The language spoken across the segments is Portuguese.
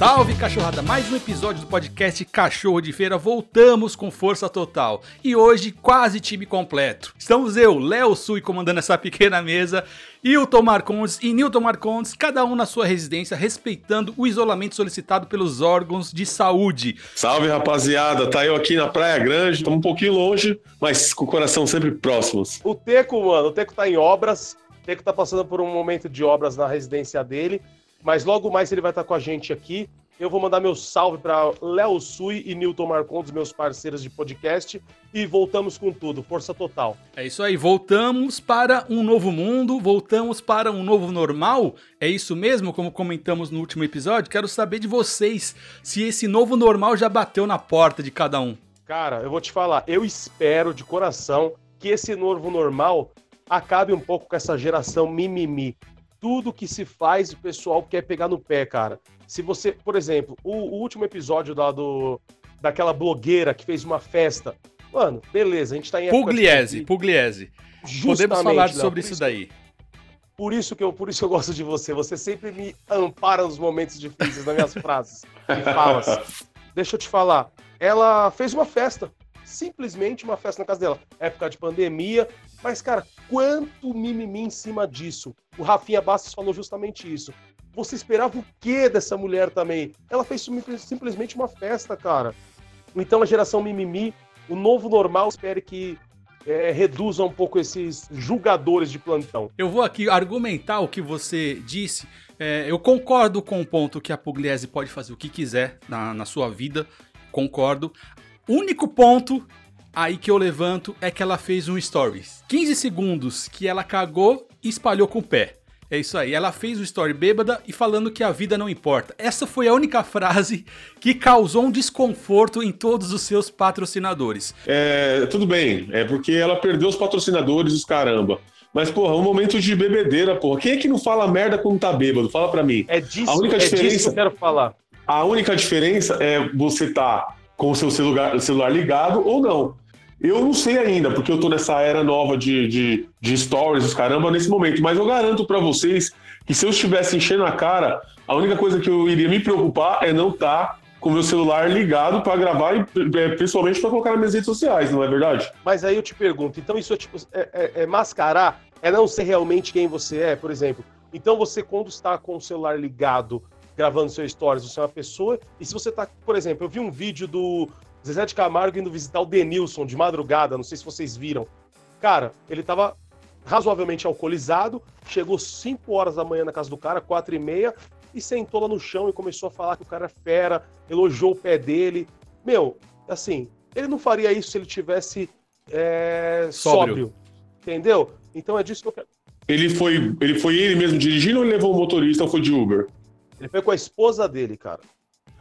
Salve cachorrada, mais um episódio do podcast Cachorro de Feira. Voltamos com força total e hoje quase time completo. Estamos eu, Léo Sui, comandando essa pequena mesa, e o Tomar Condes e Nilton Marcondes, cada um na sua residência, respeitando o isolamento solicitado pelos órgãos de saúde. Salve rapaziada, tá eu aqui na Praia Grande, estamos um pouquinho longe, mas com o coração sempre próximos. O Teco, mano, o Teco tá em obras, o Teco tá passando por um momento de obras na residência dele. Mas logo mais ele vai estar com a gente aqui. Eu vou mandar meu salve para Léo Sui e Newton Marcondes, meus parceiros de podcast. E voltamos com tudo, força total. É isso aí, voltamos para um novo mundo, voltamos para um novo normal. É isso mesmo, como comentamos no último episódio? Quero saber de vocês se esse novo normal já bateu na porta de cada um. Cara, eu vou te falar, eu espero de coração que esse novo normal acabe um pouco com essa geração mimimi tudo que se faz, o pessoal quer pegar no pé, cara. Se você, por exemplo, o, o último episódio da, do, daquela blogueira que fez uma festa. Mano, beleza, a gente tá em. Pugliese, Pugliese. Podemos falar sobre isso, isso daí. Por isso, que eu, por isso que eu gosto de você. Você sempre me ampara nos momentos difíceis nas minhas frases e falas. Deixa eu te falar. Ela fez uma festa. Simplesmente uma festa na casa dela. Época de pandemia. Mas, cara, quanto mimimi em cima disso? O Rafinha Bastos falou justamente isso. Você esperava o que dessa mulher também? Ela fez simplesmente uma festa, cara. Então a geração mimimi, o novo normal, espere que é, reduza um pouco esses julgadores de plantão. Eu vou aqui argumentar o que você disse. É, eu concordo com o ponto que a Pugliese pode fazer o que quiser na, na sua vida. Concordo. Único ponto aí que eu levanto é que ela fez um stories. 15 segundos que ela cagou e espalhou com o pé. É isso aí. Ela fez o story bêbada e falando que a vida não importa. Essa foi a única frase que causou um desconforto em todos os seus patrocinadores. É, tudo bem. É porque ela perdeu os patrocinadores, os caramba. Mas, porra, um momento de bebedeira, porra. Quem é que não fala merda quando tá bêbado? Fala pra mim. É disso, a única é diferença, disso que eu quero falar. A única diferença é você tá com o seu celular, celular ligado ou não. Eu não sei ainda, porque eu tô nessa era nova de, de, de stories, os caramba, nesse momento. Mas eu garanto para vocês que se eu estivesse enchendo a cara, a única coisa que eu iria me preocupar é não estar tá com meu celular ligado para gravar e é, principalmente para colocar nas minhas redes sociais, não é verdade? Mas aí eu te pergunto, então isso é tipo é, é, é mascarar, é não ser realmente quem você é, por exemplo. Então você quando está com o celular ligado, gravando seu stories, você é uma pessoa. E se você tá, por exemplo, eu vi um vídeo do Zezé de Camargo indo visitar o Denilson de madrugada, não sei se vocês viram. Cara, ele tava razoavelmente alcoolizado, chegou 5 horas da manhã na casa do cara, 4 e meia, e sentou lá no chão e começou a falar que o cara é fera, elogiou o pé dele. Meu, assim, ele não faria isso se ele tivesse é, sóbrio. sóbrio. Entendeu? Então é disso que eu quero. Ele foi, ele foi ele mesmo dirigindo ou ele levou o motorista ou foi de Uber? Ele foi com a esposa dele, cara.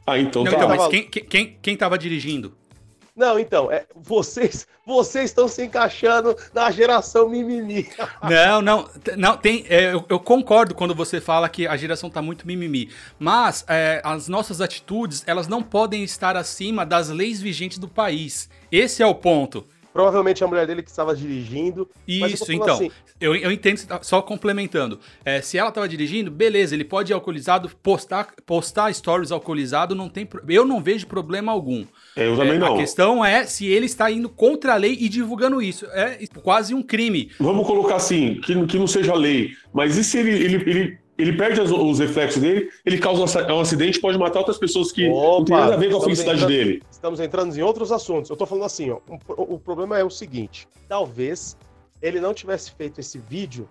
Ah, então não, tá. Então, mas quem, quem, quem tava dirigindo? Não, então, é, vocês vocês estão se encaixando na geração mimimi. Não, não, não tem. É, eu, eu, concordo quando você fala que a geração tá muito mimimi, mas é, as nossas atitudes elas não podem estar acima das leis vigentes do país. Esse é o ponto. Provavelmente a mulher dele que estava dirigindo. Isso, eu então. Assim, eu, eu entendo, só complementando. É, se ela estava dirigindo, beleza, ele pode ir alcoolizado, postar, postar stories alcoolizado, não tem, eu não vejo problema algum. Eu também é, não. A questão é se ele está indo contra a lei e divulgando isso. É quase um crime. Vamos colocar assim, que, que não seja lei, mas e se ele, ele, ele ele perde os, os, reflexos dele, ele causa um acidente pode matar outras pessoas que Opa, não tem nada a ver com a felicidade entrando, dele. Estamos entrando em outros assuntos. Eu tô falando assim, ó, um, o problema é o seguinte, talvez ele não tivesse feito esse vídeo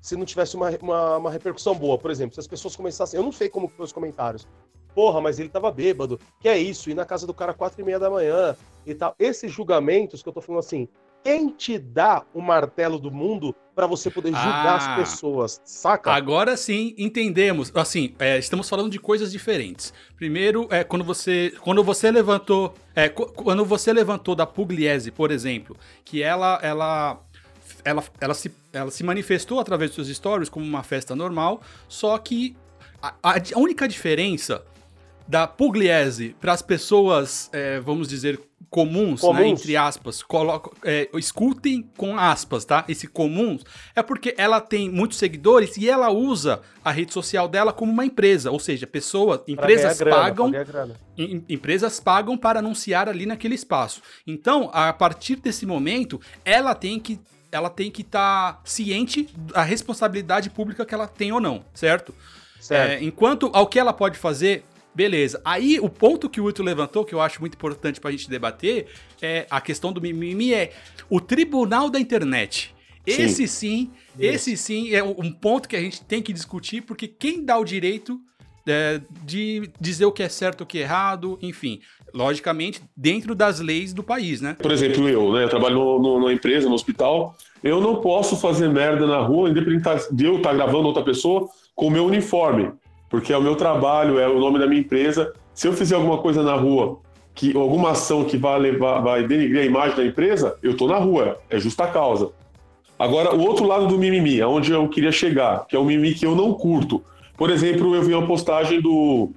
se não tivesse uma, uma, uma repercussão boa. Por exemplo, se as pessoas começassem, eu não sei como foi os comentários, porra, mas ele tava bêbado, que é isso, ir na casa do cara quatro e meia da manhã e tal. Esses julgamentos que eu tô falando assim, quem te dá o martelo do mundo para você poder julgar ah, as pessoas, saca? Agora sim entendemos. Assim, é, estamos falando de coisas diferentes. Primeiro, é quando você, quando você levantou, é, quando você levantou da Pugliese, por exemplo, que ela, ela, ela, ela se, ela se manifestou através dos seus stories como uma festa normal, só que a, a única diferença da Pugliese para as pessoas, é, vamos dizer, comuns, né, Comuns. entre aspas, coloco, é, escutem com aspas, tá? Esse comuns é porque ela tem muitos seguidores e ela usa a rede social dela como uma empresa, ou seja, pessoas, empresas grana, pagam em- empresas pagam para anunciar ali naquele espaço. Então, a partir desse momento, ela tem que ela tem que estar ciente da responsabilidade pública que ela tem ou não, certo? Certo. É, enquanto ao que ela pode fazer, beleza. Aí o ponto que o Wilton levantou, que eu acho muito importante pra gente debater, é a questão do mimimi é o tribunal da internet. Sim. Esse sim, esse sim é um ponto que a gente tem que discutir, porque quem dá o direito é, de dizer o que é certo, o que é errado, enfim, logicamente, dentro das leis do país, né? Por exemplo, eu, né? Eu trabalho no- no- numa empresa, no hospital. Eu não posso fazer merda na rua, independente de eu estar gravando outra pessoa, com o meu uniforme. Porque é o meu trabalho, é o nome da minha empresa. Se eu fizer alguma coisa na rua, que alguma ação que vai levar, vai denigrir a imagem da empresa, eu tô na rua. É justa causa. Agora, o outro lado do mimimi, aonde eu queria chegar, que é o mimimi que eu não curto. Por exemplo, eu vi uma postagem do,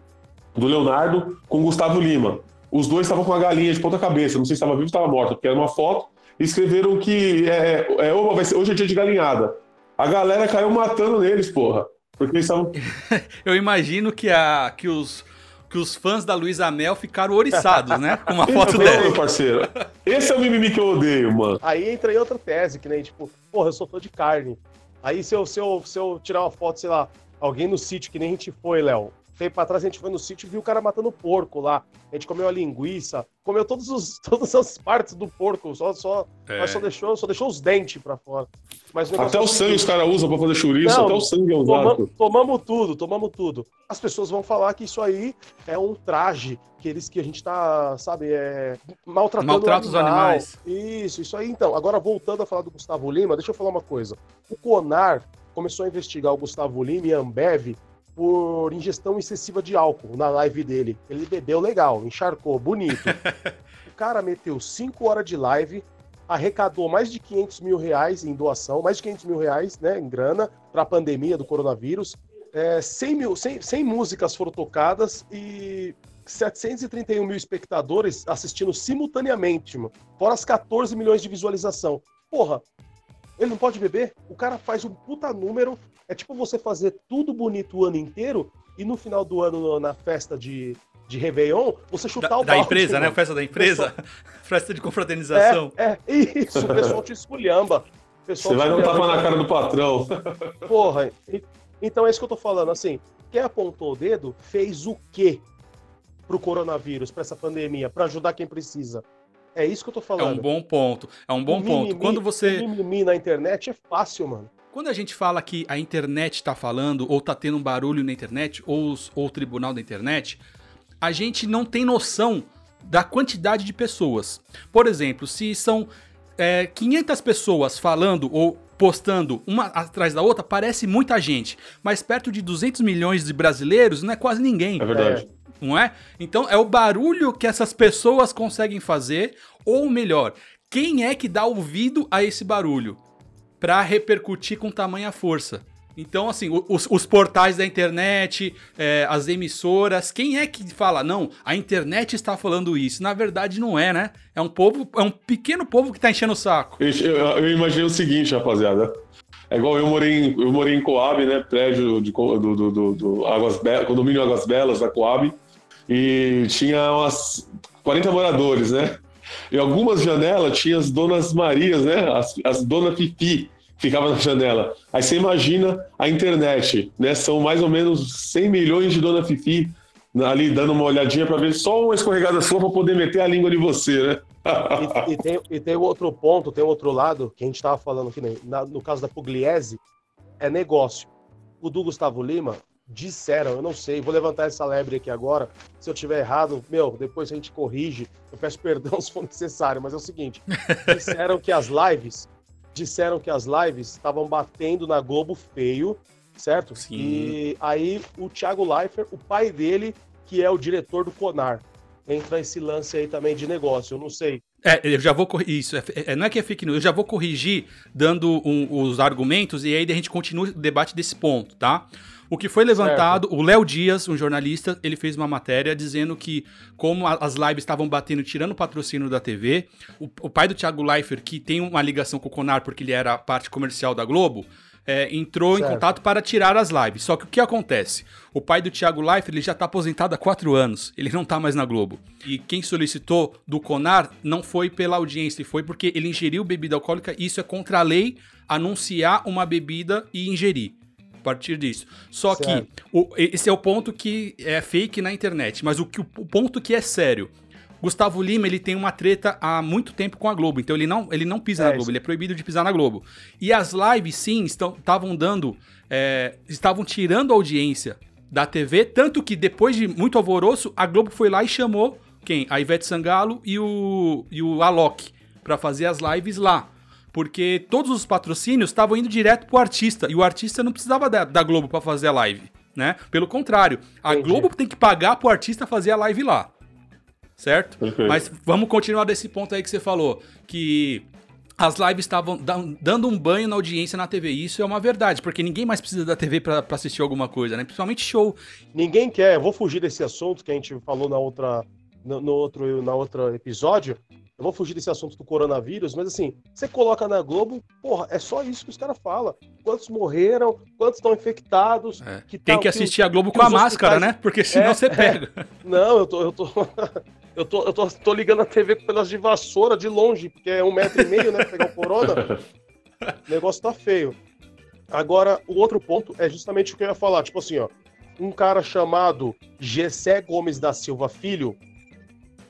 do Leonardo com o Gustavo Lima. Os dois estavam com uma galinha de ponta cabeça, não sei se estava vivo ou estava morta, porque era uma foto, e escreveram que é, é, "Oba, vai ser- hoje é dia de galinhada. A galera caiu matando neles, porra. Porque eles estavam. Eu imagino que, a, que, os, que os fãs da Luísa Mel ficaram oriçados, né? Com uma foto Não, dela. meu parceiro. Esse é o mimimi que eu odeio, mano. Aí entra em outra tese, que nem, tipo, porra, eu sou fã de carne. Aí se eu, se eu, se eu tirar uma foto, sei lá, alguém no sítio, que nem a gente foi, Léo. Tempo atrás a gente foi no sítio e viu o cara matando porco lá. A gente comeu a linguiça, comeu todos os, todas as partes do porco, só, só, É. mas só, deixou, só deixou os dentes pra fora. Mas Até é o sangue os caras usam pra fazer chouriço, Não, até o sangue é toma- usado. tomamos tudo, tomamos tudo. As pessoas vão falar que isso aí é um traje, que eles que a gente tá, sabe, é, maltratando Maltrata os animais. Isso, isso aí. Então, agora voltando a falar do Gustavo Lima, deixa eu falar uma coisa. O CONAR começou a investigar o Gustavo Lima e a Ambev por ingestão excessiva de álcool na live dele. Ele bebeu legal, encharcou, bonito. o cara meteu 5 horas de live, arrecadou mais de 500 mil reais em doação, mais de 500 mil reais né, em grana para a pandemia do coronavírus. É, 100, mil, 100, 100 músicas foram tocadas e 731 mil espectadores assistindo simultaneamente, mano. Fora as 14 milhões de visualização. Porra, ele não pode beber? O cara faz um puta número. É tipo você fazer tudo bonito o ano inteiro e no final do ano, no- na festa de, de Réveillon, você chutar Da, o da balde, empresa, né? Festa da empresa. Festa de confraternização. É, é, isso, o pessoal te esculhamba. Pessoal Você vai te dar um tapa na cara do patrão. Porra, então é isso que eu tô falando. Assim, quem apontou o dedo fez o quê pro coronavírus, pra essa pandemia, pra ajudar quem precisa? É isso que eu tô É falando. um bom ponto. É um bom O ponto. mimimi- Quando você. Mimimi na internet é fácil, mano. Quando a gente fala que a internet tá falando, ou tá tendo um barulho na internet, ou, os- ou o tribunal da internet, a gente não tem noção da quantidade de pessoas. Por exemplo, se são é, 500 pessoas falando ou postando uma atrás da outra, parece muita gente. Mas perto de 200 milhões de brasileiros não é quase ninguém É verdade. Não é? Então é o barulho que essas pessoas conseguem fazer, ou melhor, quem é que dá ouvido a esse barulho para repercutir com tamanha força? Então, assim, os, os portais da internet, é, as emissoras, quem é que fala, não, a internet está falando isso? Na verdade, não é, né? É um povo, é um pequeno povo que tá enchendo o saco. Eu, eu- imaginei o seguinte, rapaziada. É igual eu morei em, eu morei em Coab, né? Prédio de, do, do, do, do Águas Be- condomínio Águas Belas da Coab. E tinha umas 40 moradores, né? E algumas janelas tinha as donas Marias, né? As, as dona Pipi ficava na janela. Aí você imagina a internet, né? São mais ou menos 100 milhões de dona Fifi ali dando uma olhadinha para ver só uma escorregada sua para poder meter a língua de você, né? E, e tem, e tem outro ponto, tem outro lado, que a gente tava falando aqui, né? Na- no caso da Pugliese, é negócio. O do Gustavo Lima, disseram, eu não sei, vou levantar essa lebre aqui agora, se eu tiver errado, meu, depois a gente corrige, eu peço perdão se for necessário, mas é o seguinte, disseram que as lives, disseram que as lives estavam batendo na Globo feio, certo? Sim. E aí o Thiago Leifert, o pai dele, que é o diretor do Conar, entra esse lance aí também de negócio, eu não sei. É, eu já vou corrigir. Isso, é- é- não é que é fake news, eu já vou corrigir dando um- os argumentos e aí a gente continua o debate desse ponto, tá? O que foi levantado, certo. o Léo Dias, um jornalista, ele fez uma matéria dizendo que, como as lives estavam batendo, tirando o patrocínio da TV, o, o pai do Thiago Leifert, que tem uma ligação com o Conar porque ele era parte comercial da Globo, é, entrou certo. em contato para tirar as lives. Só que o que acontece? O pai do Thiago Leifert ele já está aposentado há quatro anos. Ele não está mais na Globo. E quem solicitou do Conar não foi pela audiência, foi porque ele ingeriu bebida alcoólica. E isso é contra a lei anunciar uma bebida e ingerir. A partir disso. Só certo. que o, esse é o ponto que é fake na internet. Mas o, que, o ponto que é sério. Gustavo Lima, ele tem uma treta há muito tempo com a Globo, então ele não, ele não pisa é na Globo, isso. ele é proibido de pisar na Globo. E as lives, sim, estavam dando, é, estavam tirando audiência da TV, tanto que depois de muito alvoroço, a Globo foi lá e chamou quem? A Ivete Sangalo e o, e o Alok para fazer as lives lá. Porque todos os patrocínios estavam indo direto pro artista, e o artista não precisava da, da Globo para fazer a live, né? Pelo contrário, a Entendi. Globo tem que pagar pro artista fazer a live lá certo? Perfeito. Mas vamos continuar desse ponto aí que você falou, que as lives estavam dando um banho na audiência na TV. Isso é uma verdade, porque ninguém mais precisa da TV para assistir alguma coisa, né? Principalmente show. Ninguém quer. Eu vou fugir desse assunto que a gente falou na outra, no, no outro, na outro episódio. Eu vou fugir desse assunto do coronavírus, mas assim, você coloca na Globo, porra, é só isso que os caras falam. Quantos morreram, quantos estão infectados. É. Que Tem que assistir que, a Globo com a máscara, hospitais... né? Porque senão é, você pega. É. Não, eu tô, eu tô. Eu tô, eu tô, tô ligando a TV com pedaço de vassoura de longe, porque é um metro e meio, né? Pegar o corona. o negócio tá feio. Agora, o outro ponto é justamente o que eu ia falar. Tipo assim, ó. Um cara chamado Gessé Gomes da Silva Filho,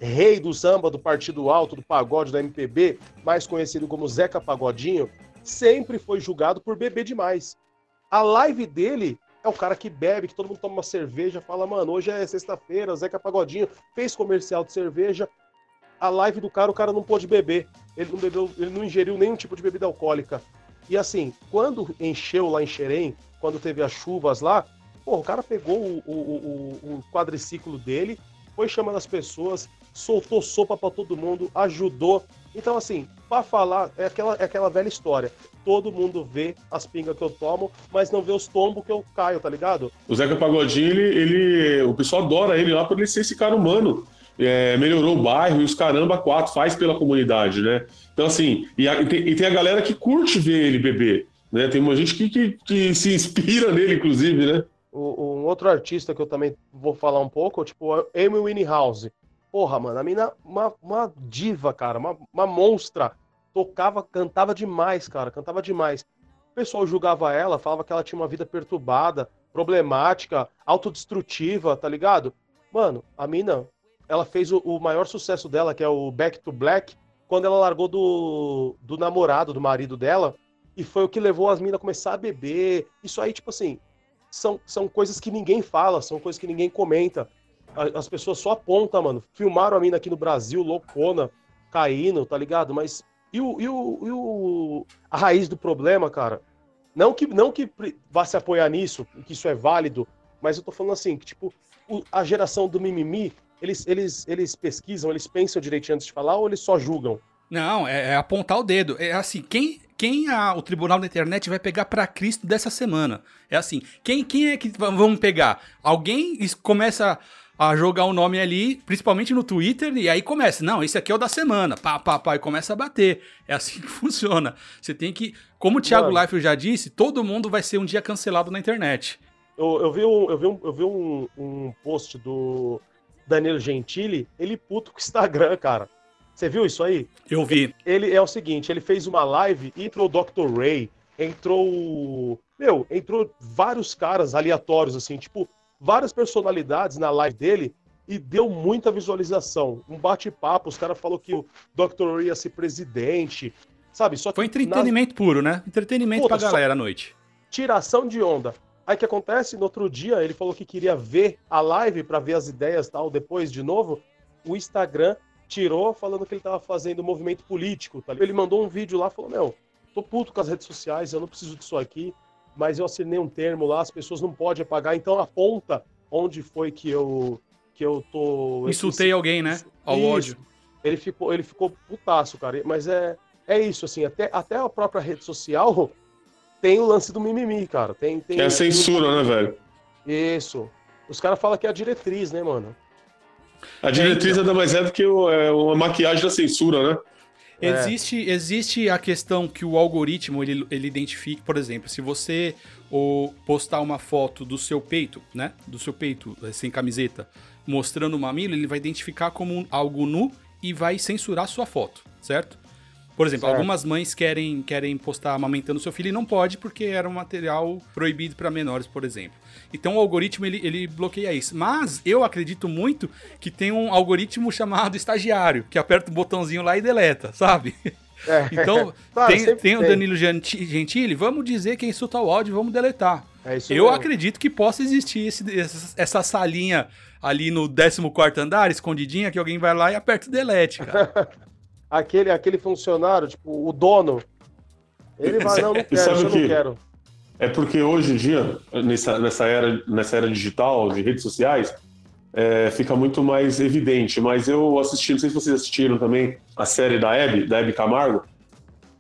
rei do samba, do Partido Alto, do pagode, da MPB, mais conhecido como Zeca Pagodinho, sempre foi julgado por beber demais. A live dele é o cara que bebe, que todo mundo toma uma cerveja, fala, mano, hoje é sexta-feira, Zeca Pagodinho fez comercial de cerveja. A live do cara, o cara não pôde beber. Ele não bebeu, ele não ingeriu nenhum tipo de bebida alcoólica. E assim, quando encheu lá em Xerém, quando teve as chuvas lá, pô, o cara pegou o, o, o, o quadriciclo dele, foi chamando as pessoas, soltou sopa para todo mundo, ajudou. Então, assim, para falar, é aquela, é aquela velha história todo mundo vê as pingas que eu tomo, mas não vê os tombos que eu caio, tá ligado? O Zeca Pagodinho, ele, ele o pessoal adora ele lá por ele ser esse cara humano. É, melhorou o bairro e os caramba quatro faz pela comunidade, né? Então, assim, e, a, e, tem, e, tem, a galera que curte ver ele beber, né? Tem uma gente que, que, que se inspira nele, inclusive, né? Um outro artista que eu também vou falar um pouco, tipo, Amy Winehouse. Porra, mano, a mina, uma, uma diva, cara, uma, uma monstra tocava, cantava demais, cara, cantava demais. O pessoal julgava ela, falava que ela tinha uma vida perturbada, problemática, autodestrutiva, tá ligado? Mano, a mina, ela fez o, o, maior sucesso dela, que é o Back to Black, quando ela largou do, do namorado, do marido dela, e foi o que levou as minas a começar a beber. Isso aí, tipo assim, são, são coisas que ninguém fala, são coisas que ninguém comenta. As pessoas só apontam, mano. Filmaram a mina aqui no Brasil, loucona, caindo, tá ligado? Mas e, o, e, o, e o, a raiz do problema, cara, não que, não que vá se apoiar nisso, que isso é válido, mas eu tô falando assim, que tipo, a geração do mimimi, eles, eles, eles pesquisam, eles pensam direitinho antes de falar ou eles só julgam? Não, é, é apontar o dedo. É assim, quem, quem a, o Tribunal da Internet vai pegar para Cristo dessa semana? É assim, quem, quem é que vamos pegar? Alguém começa a jogar um nome ali, principalmente no Twitter, e aí começa, não, esse aqui é o da semana, pá, pá, pá, e começa a bater. É assim que funciona. Você tem que, como o Thiago Leifert já disse, todo mundo vai ser um dia cancelado na internet. Eu, eu vi, um, eu vi, um, eu vi um, um post do Danilo Gentili, ele puto com o Instagram, cara. Você viu isso aí? Eu vi. Ele é o seguinte, ele fez uma live, entrou o Dr. Ray, entrou. Meu, entrou vários caras aleatórios, assim, tipo, várias personalidades na live dele e deu muita visualização. Um bate-papo, os caras falaram que o Dr. ia ser presidente, sabe? Só Foi entretenimento puro, né? Entretenimento Puta, pra galera à noite. Tiração de onda. Aí que acontece? No outro dia, ele falou que queria ver a live para ver as ideias tal, depois de novo. O Instagram tirou falando que ele tava fazendo movimento político. Tá? Ele mandou um vídeo lá falou: Meu, tô puto com as redes sociais, eu não preciso disso aqui mas eu assinei um termo lá, as pessoas não podem pagar, então aponta onde foi que eu que eu tô insultei esse, alguém, né? Ao isso. ódio. Ele ficou ele ficou putaço, cara, mas é é isso assim, até até a própria rede social tem o lance do mimimi, cara. Tem, tem é a censura, né, velho? Isso. Os caras falam que é a diretriz, né, mano? A diretriz nada mais é do que o- é uma maquiagem da censura, né? É. Existe, existe a questão que o algoritmo ele, ele identifica, por exemplo, se você ou postar uma foto do seu peito, né? Do seu peito eh, sem camiseta, mostrando o mamilo, ele vai identificar como algo nu e vai censurar sua foto, certo? Por exemplo, Certo. algumas mães querem, querem postar amamentando seu filho e não pode porque era um material proibido para menores, por exemplo. Então o algoritmo ele, ele bloqueia isso. Mas eu acredito muito que tem um algoritmo chamado estagiário, que aperta o botãozinho lá e deleta, sabe? É. Então, Claro, tem, tem o Danilo Genti- Gentili, vamos dizer quem insulta o áudio, vamos deletar. É Eu mesmo. acredito que possa existir esse- essa, essa salinha ali no 14 andar, escondidinha, que alguém vai lá e aperta o delete, cara. Aquele, aquele funcionário, tipo, o dono, ele vai, não, não quero, eu o que? não quero. É porque hoje em dia, nessa, nessa, era, nessa era digital, de redes sociais, é, fica muito mais evidente. Mas eu assisti, não sei se vocês assistiram também, a série da Hebe, da Hebe Camargo.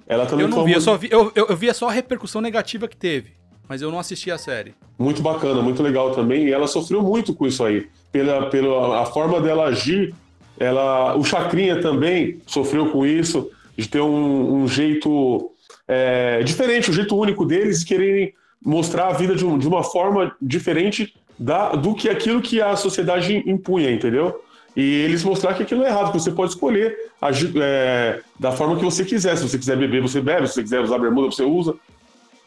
Ela também Eu não vi, eu muito- só vi, eu, eu, eu via só a repercussão negativa que teve. Mas eu não assisti a série. muito bacana, muito legal também. E ela sofreu muito com isso aí. Pela, pela a forma dela agir, ela, o Chacrinha também sofreu com isso, de ter um, um jeito é, diferente, um jeito único deles, de quererem mostrar a vida de, um- de uma forma diferente da, do que aquilo que a sociedade impunha, entendeu? E eles mostrar que aquilo é errado, que você pode escolher agir é, da forma que você quiser. Se você quiser beber, você bebe. Se você quiser usar bermuda, você usa.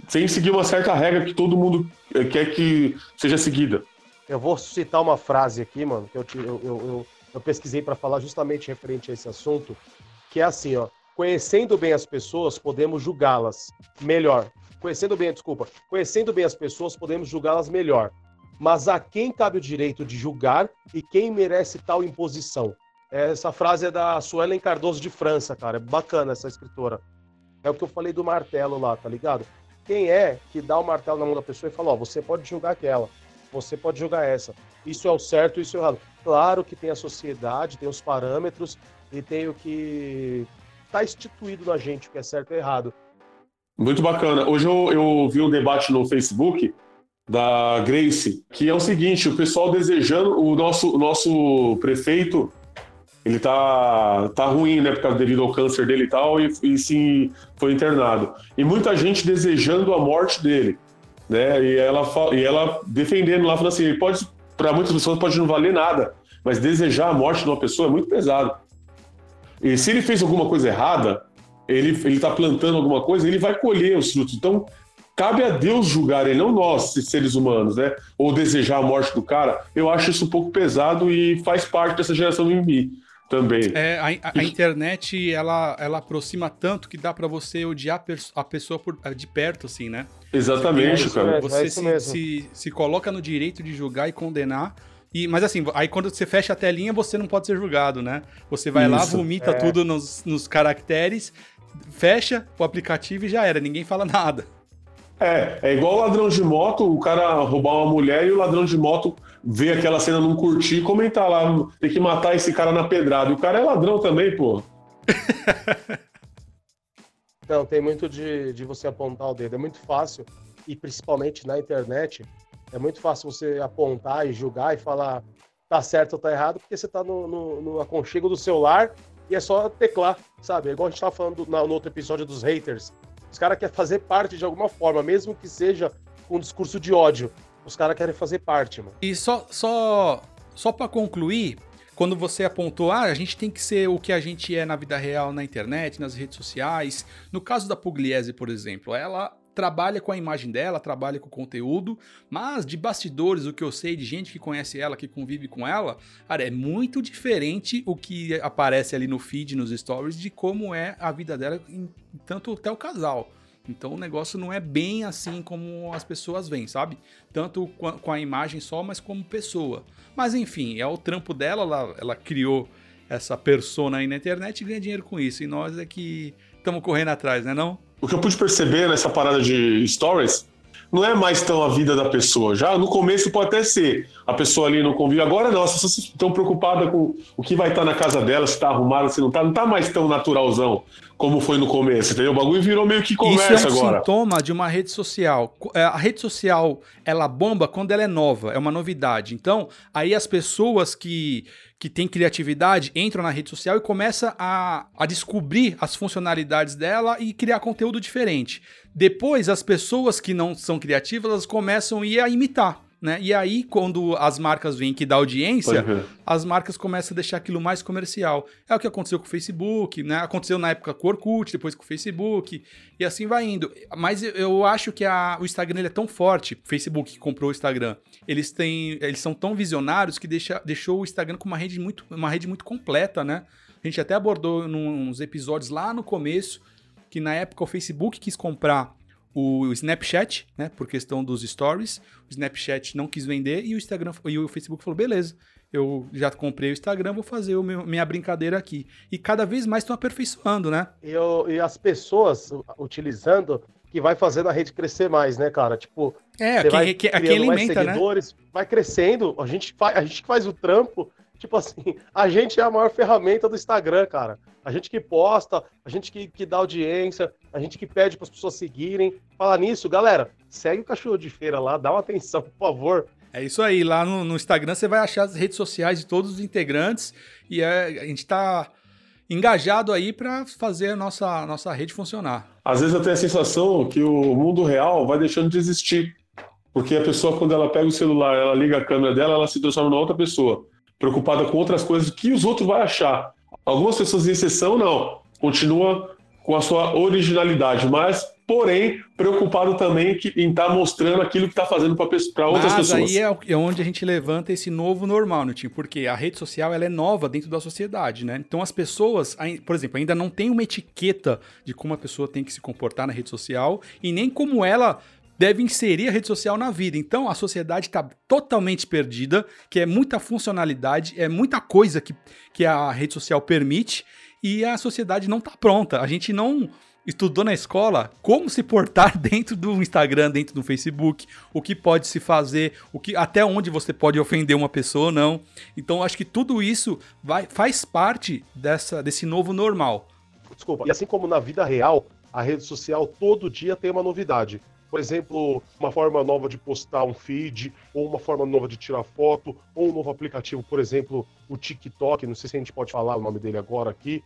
Sem seguir uma certa regra que todo mundo eh, quer que seja seguida. Eu vou citar uma frase aqui, mano, que eu, eu, eu, eu- eu pesquisei para falar justamente referente a esse assunto, que é assim, ó. Conhecendo bem as pessoas, podemos julgá-las melhor. Conhecendo bem, desculpa. Conhecendo bem as pessoas, podemos julgá-las melhor. Mas a quem cabe o direito de julgar e quem merece tal imposição? Essa frase é da Suelen Cardoso de França, cara. É bacana essa escritora. É o que eu falei do martelo lá, tá ligado? Quem é que dá o martelo na mão da pessoa e fala, ó, você pode julgar aquela, você pode julgar essa. Isso é o certo, isso é o errado. Claro que tem a sociedade, tem os parâmetros e tem o que tá instituído na gente, o que é certo e errado. Muito bacana. Hoje eu, eu vi um debate no Facebook da Grace, que é o seguinte, o pessoal desejando, o nosso, o nosso prefeito, ele tá, tá ruim, né, por causa devido ao câncer dele e tal, e, e sim, foi internado. E muita gente desejando a morte dele, né, e ela, e ela defendendo lá, falando assim, pode, para muitas pessoas pode não valer nada, mas desejar a morte de uma pessoa é muito pesado. E se ele fez alguma coisa errada, ele, ele tá plantando alguma coisa, ele vai colher os frutos. Então, cabe a Deus julgar, e não nós, seres humanos, né? Ou desejar a morte do cara. Eu acho isso um pouco pesado e faz parte dessa geração mimimi também. É, a, a- internet, ela, ela aproxima tanto que dá pra você odiar a pessoa por- de perto, assim, né? Exatamente, É cara. Você isso se, mesmo. se, se coloca no direito de julgar e condenar. E, mas assim, aí quando você fecha a telinha, você não pode ser julgado, né? Você vai lá, Isso. vomita É. tudo nos, nos caracteres, fecha o aplicativo e já era, ninguém fala nada. É, é igual ladrão de moto, o cara roubar uma mulher e o ladrão de moto ver aquela cena, não curtir e comentar lá, tem que matar esse cara na pedrada. E o cara é ladrão também, pô. Não, tem muito de, de você apontar o dedo. É muito fácil, e principalmente na internet, é muito fácil você apontar e julgar e falar tá certo ou tá errado, porque você tá no, no, no aconchego do celular e é só teclar, sabe? É igual a gente tava falando no outro episódio dos haters. Os caras querem fazer parte de alguma forma, mesmo que seja com um discurso de ódio. Os caras querem fazer parte, mano. E só, só, só para concluir, quando você apontou, ah, a gente tem que ser o que a gente é na vida real, na internet, nas redes sociais. No caso da Pugliese, por exemplo, ela trabalha com a imagem dela, trabalha com o conteúdo, mas de bastidores, o que eu sei de gente que conhece ela, que convive com ela, cara, é muito diferente o que aparece ali no feed, nos stories, de como é a vida dela, em, tanto até o casal. Então o negócio não é bem assim como as pessoas veem, sabe? Tanto com a, imagem só, mas como pessoa. Mas enfim, é o trampo dela, ela, ela criou essa persona aí na internet e ganha dinheiro com isso. E nós é que estamos correndo atrás, né não? O que eu pude perceber nessa parada de stories não é mais tão a vida da pessoa. Já no começo pode até ser a pessoa ali no convívio. Agora não, as pessoas estão preocupadas com o que vai estar na casa dela, se está arrumada, se não está. Não está mais tão naturalzão. Como foi no começo, entendeu? O bagulho virou meio que conversa Isso é um agora. sintoma de uma rede social. É, A rede social, ela bomba quando ela é nova, é uma novidade. Então, aí as pessoas que, que têm criatividade entram na rede social e começam a, a descobrir as funcionalidades dela e criar conteúdo diferente. Depois, as pessoas que não são criativas, elas começam a ir a imitar. Né? E aí, quando as marcas veem que dá audiência, as marcas começam a deixar aquilo mais comercial. É o que aconteceu com o Facebook, né? Aconteceu na época com o Orkut, depois com o Facebook, e assim vai indo. Mas eu- eu acho que a- o Instagram ele é tão forte, o Facebook que comprou o Instagram, eles têm, eles são tão visionários que deixa, deixou o Instagram com uma rede muito, uma rede muito completa, né? A gente até abordou nos episódios lá no começo que na época o Facebook quis comprar o Snapchat, né, por questão dos stories. O Snapchat não quis vender e o Instagram e o Facebook falou: "Beleza, eu já comprei o Instagram, vou fazer o meu- minha brincadeira aqui". E cada vez mais estão aperfeiçoando, né? E, eu- e as pessoas utilizando que vai fazendo a rede crescer mais, né, cara? Tipo, É, você vai quem, quem, criando quem mais alimenta, né? seguidores, vai crescendo, a gente, faz, a gente que faz o trampo, tipo assim, a gente é a maior ferramenta do Instagram, cara. A gente que posta, a gente que, que dá audiência, a gente que pede para as pessoas seguirem. Falar nisso, galera, segue o cachorro de feira lá, dá uma atenção, por favor. É isso aí, lá no, no Instagram você vai achar as redes sociais de todos os integrantes e é- a gente tá engajado aí para fazer a nossa, a nossa rede funcionar. Às vezes eu tenho a sensação que o mundo real vai deixando de existir. Porque a pessoa, quando ela pega o celular, ela liga a câmera dela, ela se transforma em outra pessoa. Preocupada com outras coisas que os outros vão achar. Algumas pessoas, em exceção, não. Continua com a sua originalidade, mas, porém, preocupado também em estar mostrando aquilo que está fazendo para outras Mas pessoas. aí é, o- é onde a gente levanta esse novo normal, né, Tim? Porque a rede social ela é nova dentro da sociedade, né? Então as pessoas, por exemplo, ainda não tem uma etiqueta de como a pessoa tem que se comportar na rede social e nem como ela deve inserir a rede social na vida. Então a sociedade está totalmente perdida, que é muita funcionalidade, é muita coisa que, que a rede social permite e a sociedade não está pronta. A gente não estudou na escola como se portar dentro do Instagram, dentro do Facebook, o que pode se fazer, o que até onde você pode ofender uma pessoa ou não. Então acho que tudo isso vai, faz parte dessa, desse novo normal. Desculpa. E assim como na vida real, a rede social todo dia tem uma novidade. Por exemplo, uma forma nova de postar um feed, ou uma forma nova de tirar foto, ou um novo aplicativo, por exemplo, o TikTok, não sei se a gente pode falar o nome dele agora aqui.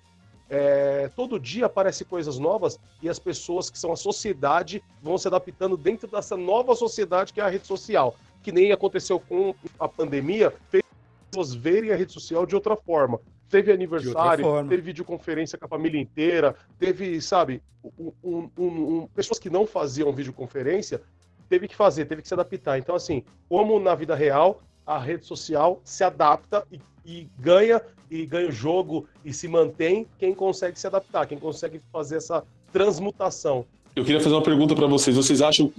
É, todo dia aparecem coisas novas e as pessoas que são a sociedade vão se adaptando dentro dessa nova sociedade que é a rede social. Que nem aconteceu com a pandemia, fez as pessoas verem a rede social de outra forma. Teve aniversário, teve videoconferência com a família inteira, teve, sabe, um- um- um- um- pessoas que não faziam videoconferência, teve que fazer, teve que se adaptar. Então, assim, como na vida real, a rede social se adapta e, e ganha, e ganha o jogo e se mantém quem consegue se adaptar, quem consegue fazer essa transmutação. Eu queria fazer uma pergunta para vocês. Vocês acham,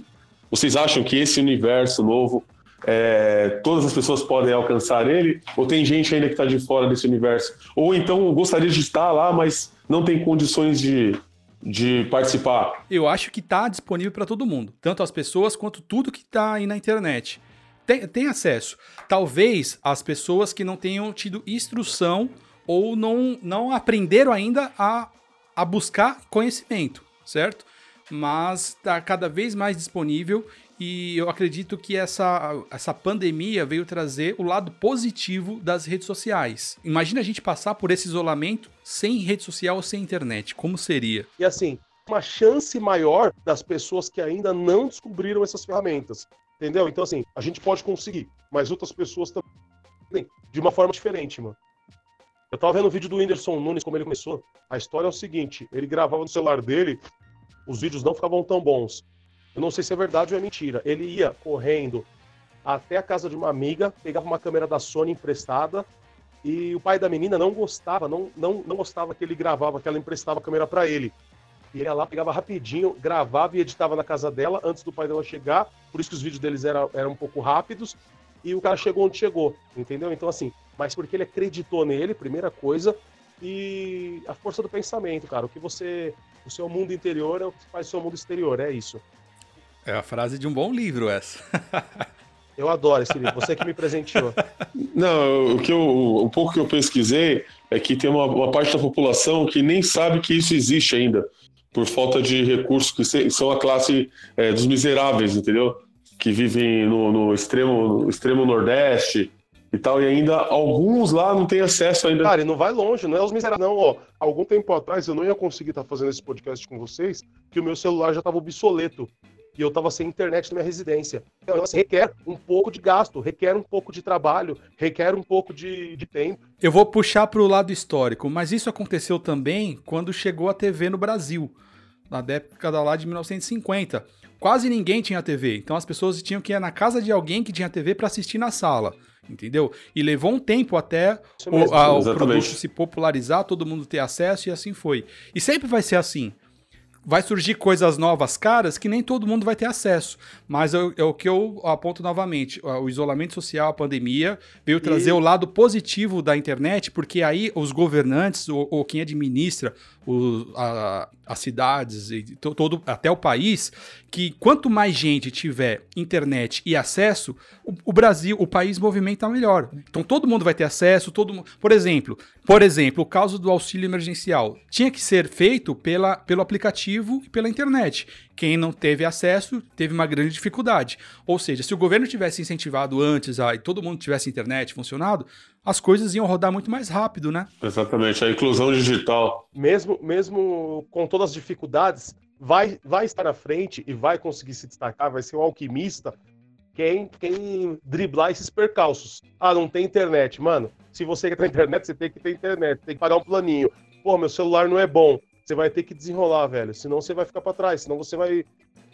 vocês acham que esse universo novo, é, todas as pessoas podem alcançar ele? Ou tem gente ainda que está de fora desse universo? Ou então gostaria de estar lá, mas não tem condições de, de participar? Eu acho que tá disponível para todo mundo, tanto as pessoas quanto tudo que tá aí na internet. Tem, tem acesso. Talvez as pessoas que não tenham tido instrução ou não, não aprenderam ainda a, a buscar conhecimento, certo? Mas tá cada vez mais disponível e eu acredito que essa, essa pandemia veio trazer o lado positivo das redes sociais. Imagina a gente passar por esse isolamento sem rede social ou sem internet. Como seria? E assim, uma chance maior das pessoas que ainda não descobriram essas ferramentas. Entendeu? Então, assim, a gente pode conseguir, mas outras pessoas também, de uma forma diferente, mano. Eu tava vendo o vídeo do Whindersson Nunes, como ele começou. A história é o seguinte: ele gravava no celular dele, os vídeos não ficavam tão bons. Eu não sei se é verdade ou é mentira. Ele ia correndo até a casa de uma amiga, pegava uma câmera da Sony emprestada, e o pai da menina não gostava, não, não, não gostava que ele gravava, que ela emprestava a câmera para ele. E ele ia lá, pegava rapidinho, gravava e editava na casa dela antes do pai dela chegar. Por isso que os vídeos deles eram, eram um pouco rápidos. E o cara chegou onde chegou, entendeu? Então, assim, mas porque ele acreditou nele, primeira coisa, e a força do pensamento, cara. O que você. O seu mundo interior é o que faz o seu mundo exterior, é isso. É a frase de um bom livro essa. Eu adoro esse livro, você que me presenteou. Não, o que eu, um pouco que eu pesquisei é que tem uma, uma parte da população que nem sabe que isso existe ainda, por falta de recursos, que são a classe é, dos miseráveis, entendeu? Que vivem no, no extremo, no extremo nordeste, e tal, e ainda alguns lá não têm acesso ainda. Cara, e não vai longe, não é os miseráveis, não, ó. Algum tempo atrás eu não ia conseguir estar fazendo esse podcast com vocês, que o meu celular já estava obsoleto. E eu estava sem internet na minha residência. Então, assim, requer um pouco de gasto, requer um pouco de trabalho, requer um pouco de, de tempo. Eu vou puxar para o lado histórico, mas isso aconteceu também quando chegou a TV no Brasil, na década lá de 1950. Quase ninguém tinha TV, então as pessoas tinham que ir na casa de alguém que tinha TV para assistir na sala entendeu? E levou um tempo até o, a, o produto se popularizar, todo mundo ter acesso e assim foi. E sempre vai ser assim vai surgir coisas novas caras que nem todo mundo vai ter acesso. Mas é, é o que eu aponto novamente. O isolamento social, a pandemia, veio trazer e... o lado positivo da internet, porque aí os governantes, ou, ou quem administra o, a, as cidades, e todo, até o país, que quanto mais gente tiver internet e acesso, o, o, Brasil, o país movimenta melhor. Então todo mundo vai ter acesso, todo mundo. Por exemplo, por exemplo, o caso do auxílio emergencial tinha que ser feito pela, pelo aplicativo e pela internet. Quem não teve acesso teve uma grande dificuldade. Ou seja, se o governo tivesse incentivado antes a, e todo mundo tivesse internet funcionado, as coisas iam rodar muito mais rápido, né? Exatamente, a inclusão digital. Mesmo, mesmo com todas as dificuldades, vai, vai estar na frente e vai conseguir se destacar, vai ser um alquimista quem, quem driblar esses percalços. Ah, não tem internet. Mano, se você quer ter internet, você tem que ter internet, tem que pagar um planinho. Pô, meu celular não é bom. Você vai ter que desenrolar, velho. Senão você vai ficar para trás. Senão você vai,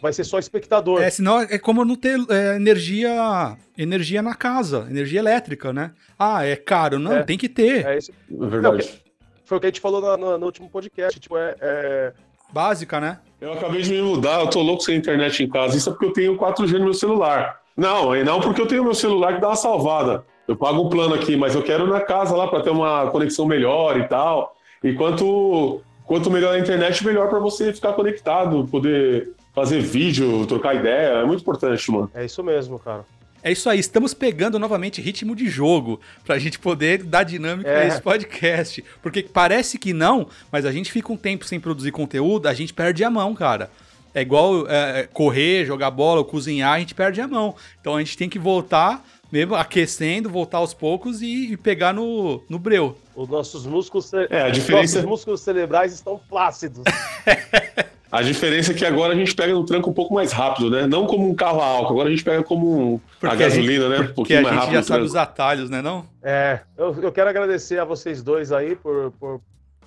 vai ser só espectador. É, senão é como não ter é, energia energia na casa, energia elétrica, né? Ah, é caro. Não, é, tem que ter. É, isso. é verdade. Não, foi o que a gente falou no, no, no último podcast. Tipo, é, é, Básica, né? Eu acabei de me mudar, eu tô louco sem internet em casa. Isso é porque eu tenho 4G no meu celular. Não, e não porque eu tenho meu celular que dá uma salvada. Eu pago um plano aqui, mas eu quero na casa lá para ter uma conexão melhor e tal. E quanto, quanto melhor a internet, melhor para você ficar conectado, poder fazer vídeo, trocar ideia. É muito importante, mano. É isso mesmo, cara. É isso aí, estamos pegando novamente ritmo de jogo pra gente poder dar dinâmica é. a esse podcast. Porque parece que não, mas a gente fica um tempo sem produzir conteúdo, a gente perde a mão, cara. É igual é, é, correr, jogar bola, cozinhar, a gente perde a mão. Então a gente tem que voltar, mesmo aquecendo, voltar aos poucos e, e pegar no, no breu. Os nossos músculos, é, a diferença... nossos músculos cerebrais estão flácidos. A diferença é que agora a gente pega no tranco um pouco mais rápido, né? Não como um carro a álcool, agora a gente pega como um, a gasolina, a gente, né? Um pouquinho mais rápido. a gente já sabe os atalhos, né não? É, eu, eu quero agradecer a vocês dois aí por, por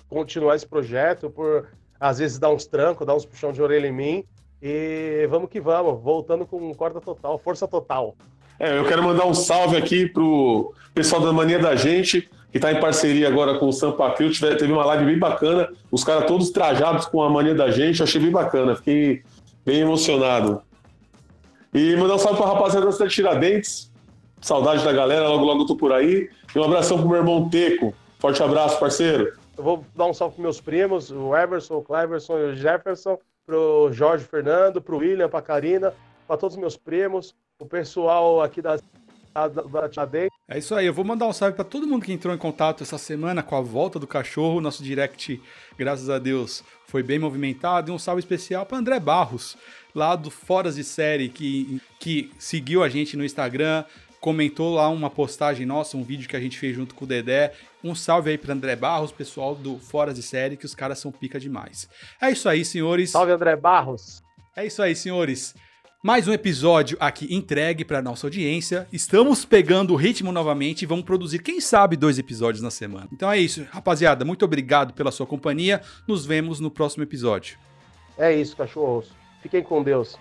continuar esse projeto, por às vezes dar uns trancos, dar uns puxão de orelha em mim. E vamos que vamos, voltando com corda total, força total. É, eu quero mandar um salve aqui pro pessoal da Mania da Gente, que está em parceria agora com o Sampa Crew. Teve uma live bem bacana, os caras todos trajados com a Mania da Gente, achei bem bacana, fiquei bem emocionado. E mandar um salve para a rapaziada da cidade Tiradentes, saudade da galera, logo logo eu tô por aí. E um abração pro meu irmão Teco, forte abraço, parceiro. Eu vou dar um salve para meus primos, o Everson, o Cleverson e o Jefferson, pro Jorge Fernando, pro William, pra Karina, para todos os meus primos, o pessoal aqui da é isso aí, eu vou mandar um salve para todo mundo que entrou em contato essa semana com a volta do cachorro. Nosso direct, graças a Deus, foi bem movimentado. E um salve especial para André Barros, lá do Foras de Série, que, que seguiu a gente no Instagram, comentou lá uma postagem nossa, um vídeo que a gente fez junto com o Dedé. Um salve aí para André Barros, pessoal do Fora de Série, que os caras são pica demais. É isso aí, senhores. Salve, André Barros. É isso aí, senhores. Mais um episódio aqui entregue para nossa audiência. Estamos pegando o ritmo novamente e vamos produzir, quem sabe, dois episódios na semana. Então é isso, rapaziada. Muito obrigado pela sua companhia. Nos vemos no próximo episódio. É isso, cachorros. Fiquem com Deus.